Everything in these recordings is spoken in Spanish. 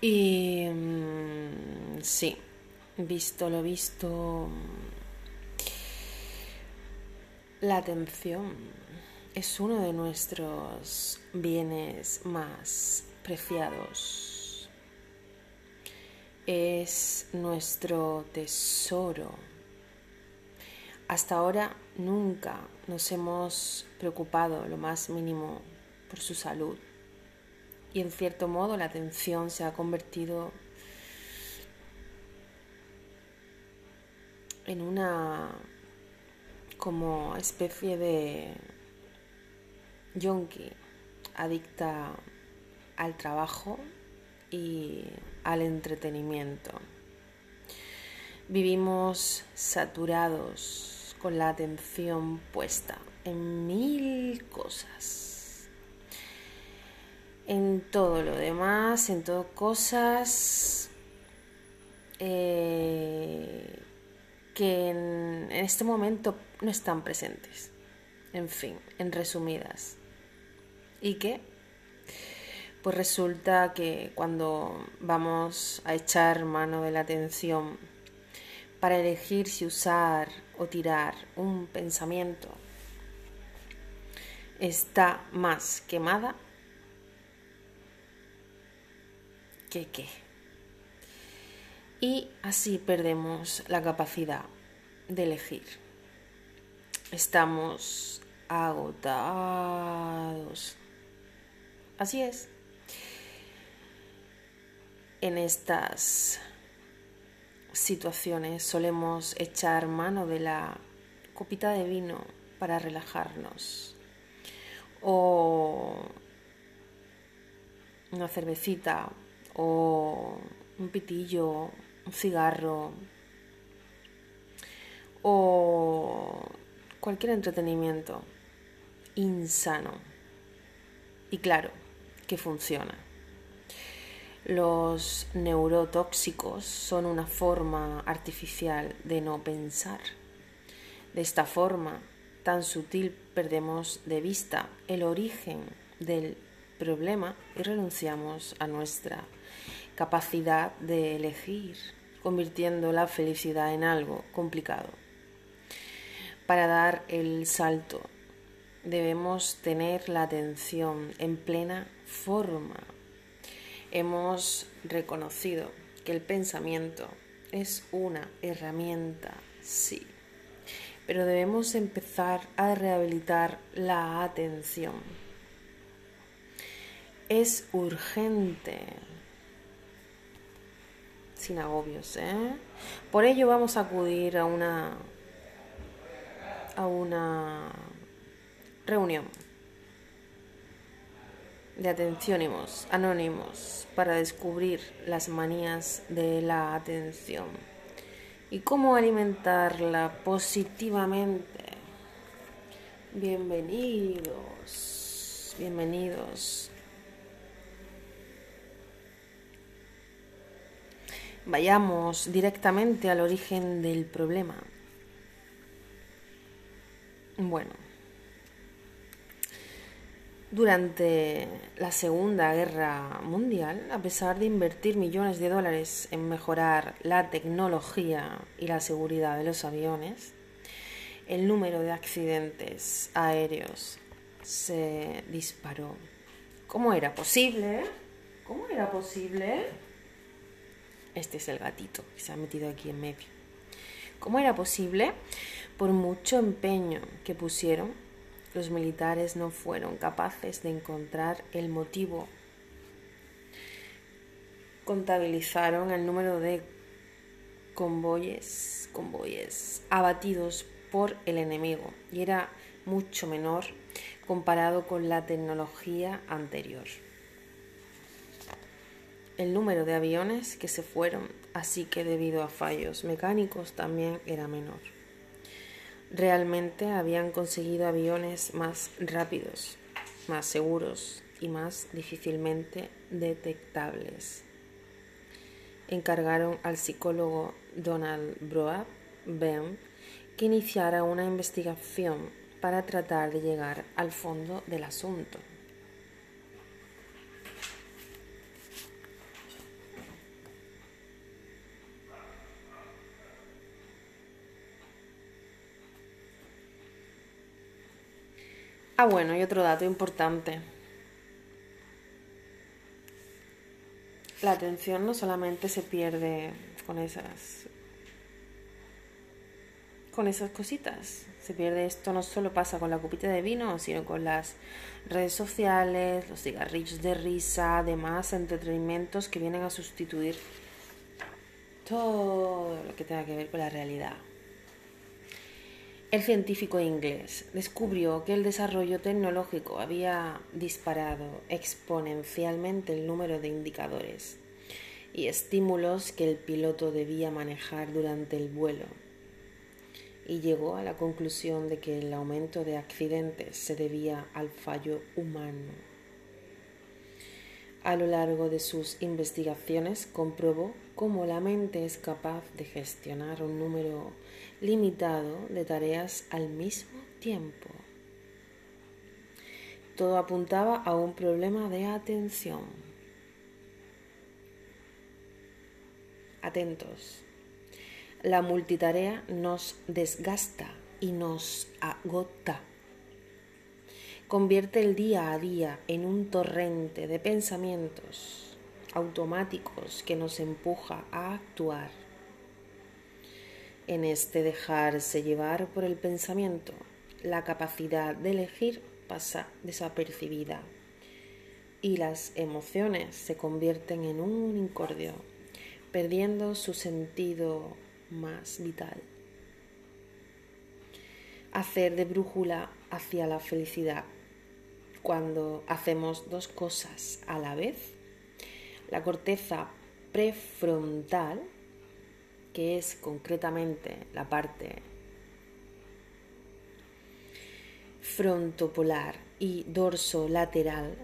Y mm, sí, visto lo visto, la atención es uno de nuestros bienes más preciados. Es nuestro tesoro. Hasta ahora nunca nos hemos preocupado lo más mínimo por su salud. Y en cierto modo la atención se ha convertido en una como especie de yonki adicta al trabajo y al entretenimiento. Vivimos saturados con la atención puesta en mil cosas. En todo lo demás, en todo cosas eh, que en, en este momento no están presentes. En fin, en resumidas. ¿Y qué? Pues resulta que cuando vamos a echar mano de la atención para elegir si usar o tirar un pensamiento, está más quemada que qué. Y así perdemos la capacidad de elegir. Estamos agotados. Así es. En estas situaciones solemos echar mano de la copita de vino para relajarnos o una cervecita o un pitillo, un cigarro o cualquier entretenimiento insano. Y claro, que funciona. Los neurotóxicos son una forma artificial de no pensar. De esta forma tan sutil perdemos de vista el origen del problema y renunciamos a nuestra capacidad de elegir, convirtiendo la felicidad en algo complicado. Para dar el salto debemos tener la atención en plena forma. Hemos reconocido que el pensamiento es una herramienta, sí, pero debemos empezar a rehabilitar la atención. Es urgente, sin agobios, ¿eh? Por ello vamos a acudir a una a una reunión de atenciónimos anónimos para descubrir las manías de la atención y cómo alimentarla positivamente. Bienvenidos, bienvenidos. Vayamos directamente al origen del problema. Bueno, durante la Segunda Guerra Mundial, a pesar de invertir millones de dólares en mejorar la tecnología y la seguridad de los aviones, el número de accidentes aéreos se disparó. ¿Cómo era posible? ¿Cómo era posible? Este es el gatito que se ha metido aquí en medio. ¿Cómo era posible? Por mucho empeño que pusieron, los militares no fueron capaces de encontrar el motivo. Contabilizaron el número de convoyes, convoyes abatidos por el enemigo y era mucho menor comparado con la tecnología anterior. El número de aviones que se fueron, así que debido a fallos mecánicos, también era menor realmente habían conseguido aviones más rápidos, más seguros y más difícilmente detectables. Encargaron al psicólogo Donald Broad Ben que iniciara una investigación para tratar de llegar al fondo del asunto. Ah, bueno, y otro dato importante. La atención no solamente se pierde con esas con esas cositas. Se pierde esto no solo pasa con la copita de vino, sino con las redes sociales, los cigarrillos de risa, demás entretenimentos que vienen a sustituir todo lo que tenga que ver con la realidad. El científico inglés descubrió que el desarrollo tecnológico había disparado exponencialmente el número de indicadores y estímulos que el piloto debía manejar durante el vuelo y llegó a la conclusión de que el aumento de accidentes se debía al fallo humano. A lo largo de sus investigaciones comprobó cómo la mente es capaz de gestionar un número limitado de tareas al mismo tiempo. Todo apuntaba a un problema de atención. Atentos. La multitarea nos desgasta y nos agota. Convierte el día a día en un torrente de pensamientos automáticos que nos empuja a actuar en este dejarse llevar por el pensamiento, la capacidad de elegir pasa desapercibida y las emociones se convierten en un incordio, perdiendo su sentido más vital. Hacer de brújula hacia la felicidad. Cuando hacemos dos cosas a la vez, la corteza prefrontal que es concretamente la parte frontopolar y dorso lateral,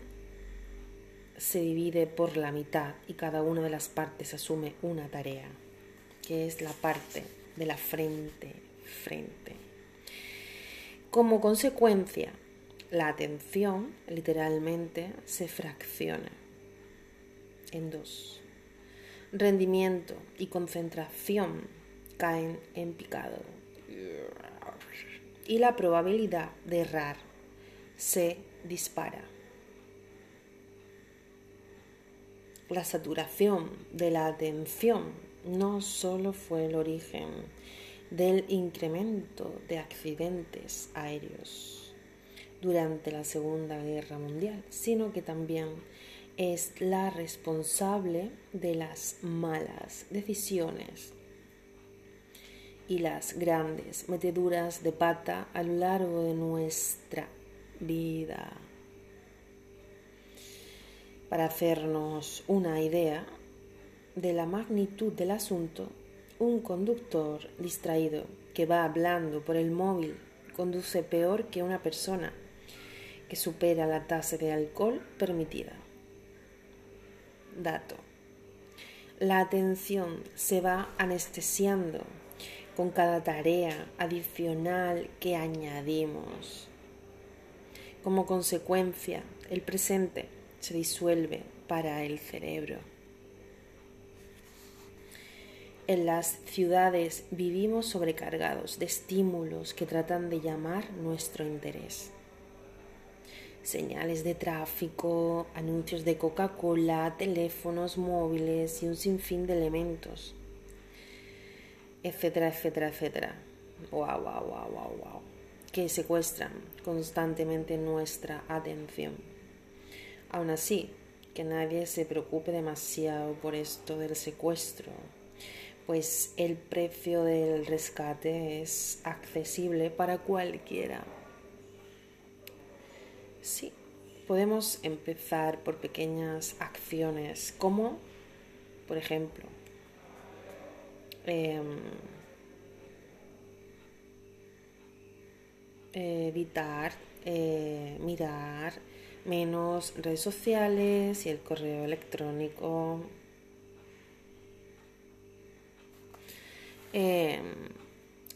se divide por la mitad y cada una de las partes asume una tarea, que es la parte de la frente, frente. Como consecuencia, la atención literalmente se fracciona en dos rendimiento y concentración caen en picado. Y la probabilidad de errar se dispara. La saturación de la atención no solo fue el origen del incremento de accidentes aéreos durante la Segunda Guerra Mundial, sino que también es la responsable de las malas decisiones y las grandes meteduras de pata a lo largo de nuestra vida. Para hacernos una idea de la magnitud del asunto, un conductor distraído que va hablando por el móvil conduce peor que una persona que supera la tasa de alcohol permitida. Dato. La atención se va anestesiando con cada tarea adicional que añadimos. Como consecuencia, el presente se disuelve para el cerebro. En las ciudades vivimos sobrecargados de estímulos que tratan de llamar nuestro interés señales de tráfico, anuncios de Coca-Cola, teléfonos móviles y un sinfín de elementos, etcétera, etcétera, etcétera. Wow, wow, wow, wow, wow. Que secuestran constantemente nuestra atención. Aún así, que nadie se preocupe demasiado por esto del secuestro, pues el precio del rescate es accesible para cualquiera. Sí, podemos empezar por pequeñas acciones, como, por ejemplo, em, evitar eh, mirar menos redes sociales y el correo electrónico. Em,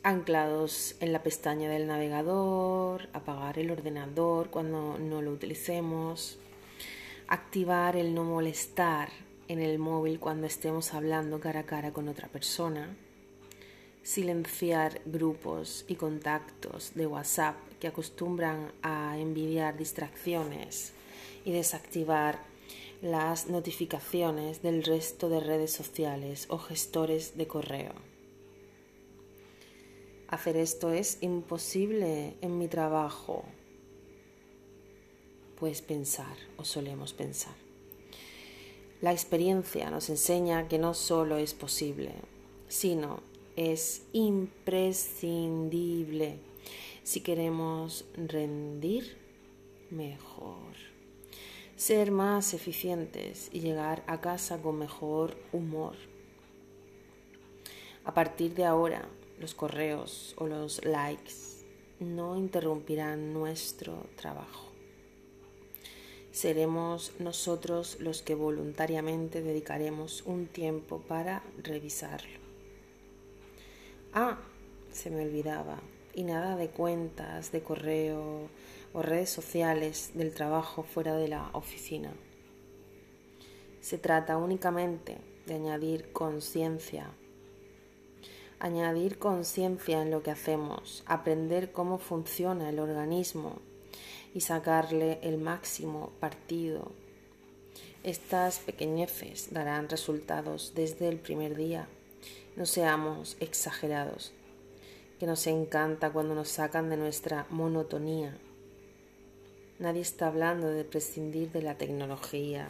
anclados en la pestaña del navegador, apagar el ordenador cuando no lo utilicemos, activar el no molestar en el móvil cuando estemos hablando cara a cara con otra persona, silenciar grupos y contactos de WhatsApp que acostumbran a envidiar distracciones y desactivar las notificaciones del resto de redes sociales o gestores de correo. Hacer esto es imposible en mi trabajo. Pues pensar, o solemos pensar. La experiencia nos enseña que no solo es posible, sino es imprescindible si queremos rendir mejor, ser más eficientes y llegar a casa con mejor humor. A partir de ahora, los correos o los likes no interrumpirán nuestro trabajo. Seremos nosotros los que voluntariamente dedicaremos un tiempo para revisarlo. Ah, se me olvidaba. Y nada de cuentas, de correo o redes sociales del trabajo fuera de la oficina. Se trata únicamente de añadir conciencia añadir conciencia en lo que hacemos, aprender cómo funciona el organismo y sacarle el máximo partido. Estas pequeñeces darán resultados desde el primer día. No seamos exagerados, que nos encanta cuando nos sacan de nuestra monotonía. Nadie está hablando de prescindir de la tecnología,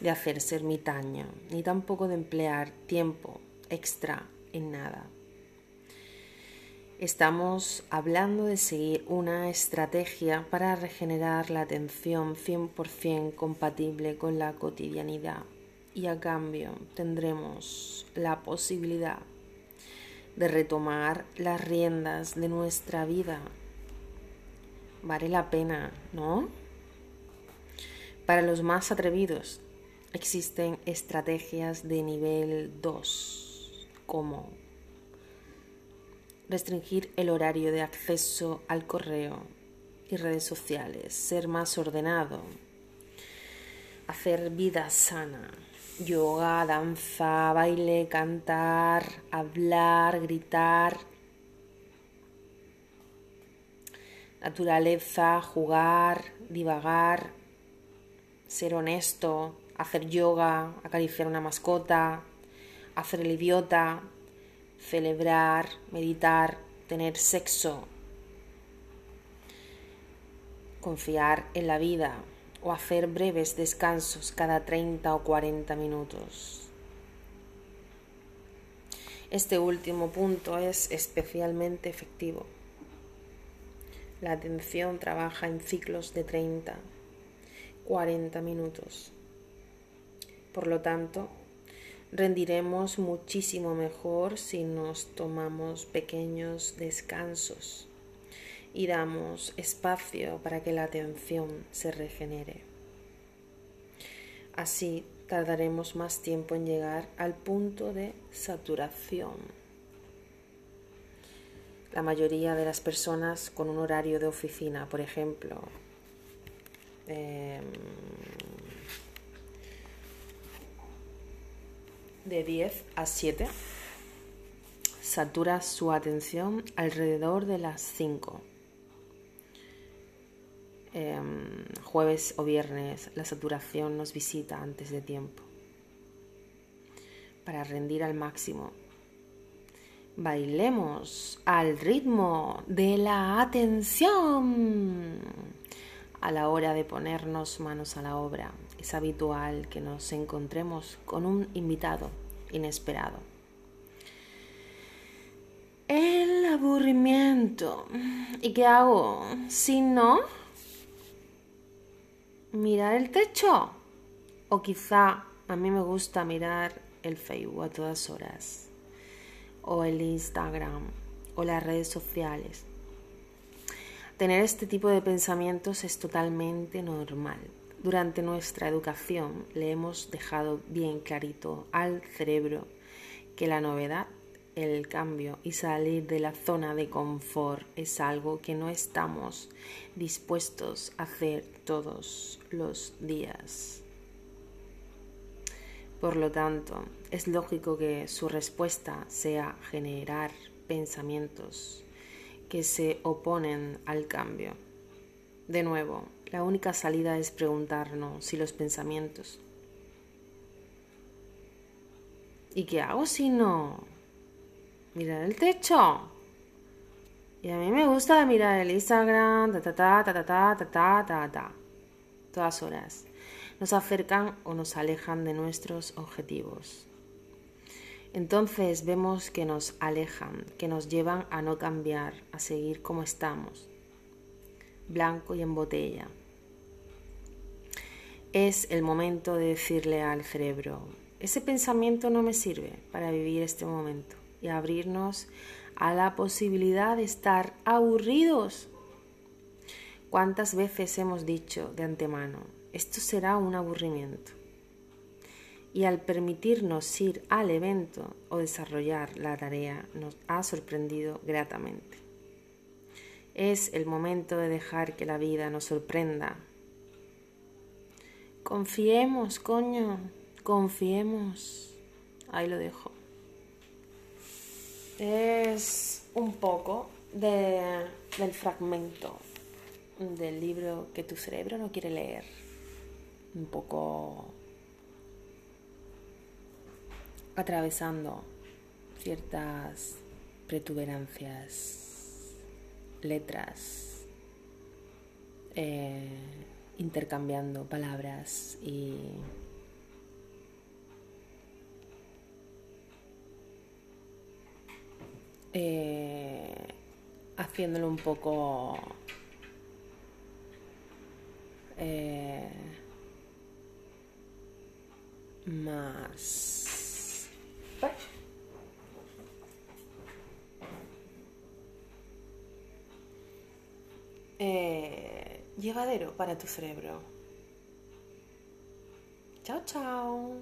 de hacer ermitaño, ni tampoco de emplear tiempo extra en nada. Estamos hablando de seguir una estrategia para regenerar la atención 100% compatible con la cotidianidad y a cambio tendremos la posibilidad de retomar las riendas de nuestra vida. Vale la pena, ¿no? Para los más atrevidos existen estrategias de nivel 2 como restringir el horario de acceso al correo y redes sociales, ser más ordenado, hacer vida sana, yoga, danza, baile, cantar, hablar, gritar, naturaleza, jugar, divagar, ser honesto, hacer yoga, acariciar una mascota, hacer el idiota, celebrar, meditar, tener sexo, confiar en la vida o hacer breves descansos cada 30 o 40 minutos. Este último punto es especialmente efectivo. La atención trabaja en ciclos de 30, 40 minutos. Por lo tanto, rendiremos muchísimo mejor si nos tomamos pequeños descansos y damos espacio para que la atención se regenere. Así tardaremos más tiempo en llegar al punto de saturación. La mayoría de las personas con un horario de oficina, por ejemplo, em, de 10 a 7 satura su atención alrededor de las 5. Em, jueves o viernes la saturación nos visita antes de tiempo. Para rendir al máximo, bailemos al ritmo de la atención. A la hora de ponernos manos a la obra, es habitual que nos encontremos con un invitado inesperado. El aburrimiento. ¿Y qué hago? Si no, mirar el techo. O quizá a mí me gusta mirar el Facebook a todas horas. O el Instagram. O las redes sociales. Tener este tipo de pensamientos es totalmente normal. Durante nuestra educación le hemos dejado bien clarito al cerebro que la novedad, el cambio y salir de la zona de confort es algo que no estamos dispuestos a hacer todos los días. Por lo tanto, es lógico que su respuesta sea generar pensamientos que se oponen al cambio. De nuevo, la única salida es preguntarnos si los pensamientos. ¿Y qué hago si no? Mirar el techo. Y a mí me gusta mirar el Instagram, ta ta ta ta ta ta ta ta ta. Todas horas. Nos acercan o nos alejan de nuestros objetivos. Entonces vemos que nos alejan, que nos llevan a no cambiar, a seguir como estamos, blanco y en botella. Es el momento de decirle al cerebro, ese pensamiento no me sirve para vivir este momento y abrirnos a la posibilidad de estar aburridos. ¿Cuántas veces hemos dicho de antemano, esto será un aburrimiento? Y al permitirnos ir al evento o desarrollar la tarea nos ha sorprendido gratamente. Es el momento de dejar que la vida nos sorprenda. Confiemos, coño, confiemos. Ahí lo dejo. Es un poco de, del fragmento del libro que tu cerebro no quiere leer. Un poco atravesando ciertas protuberancias, letras, eh, intercambiando palabras y eh, haciéndolo un poco eh, más eh, llevadero para tu cerebro. Chao, chao.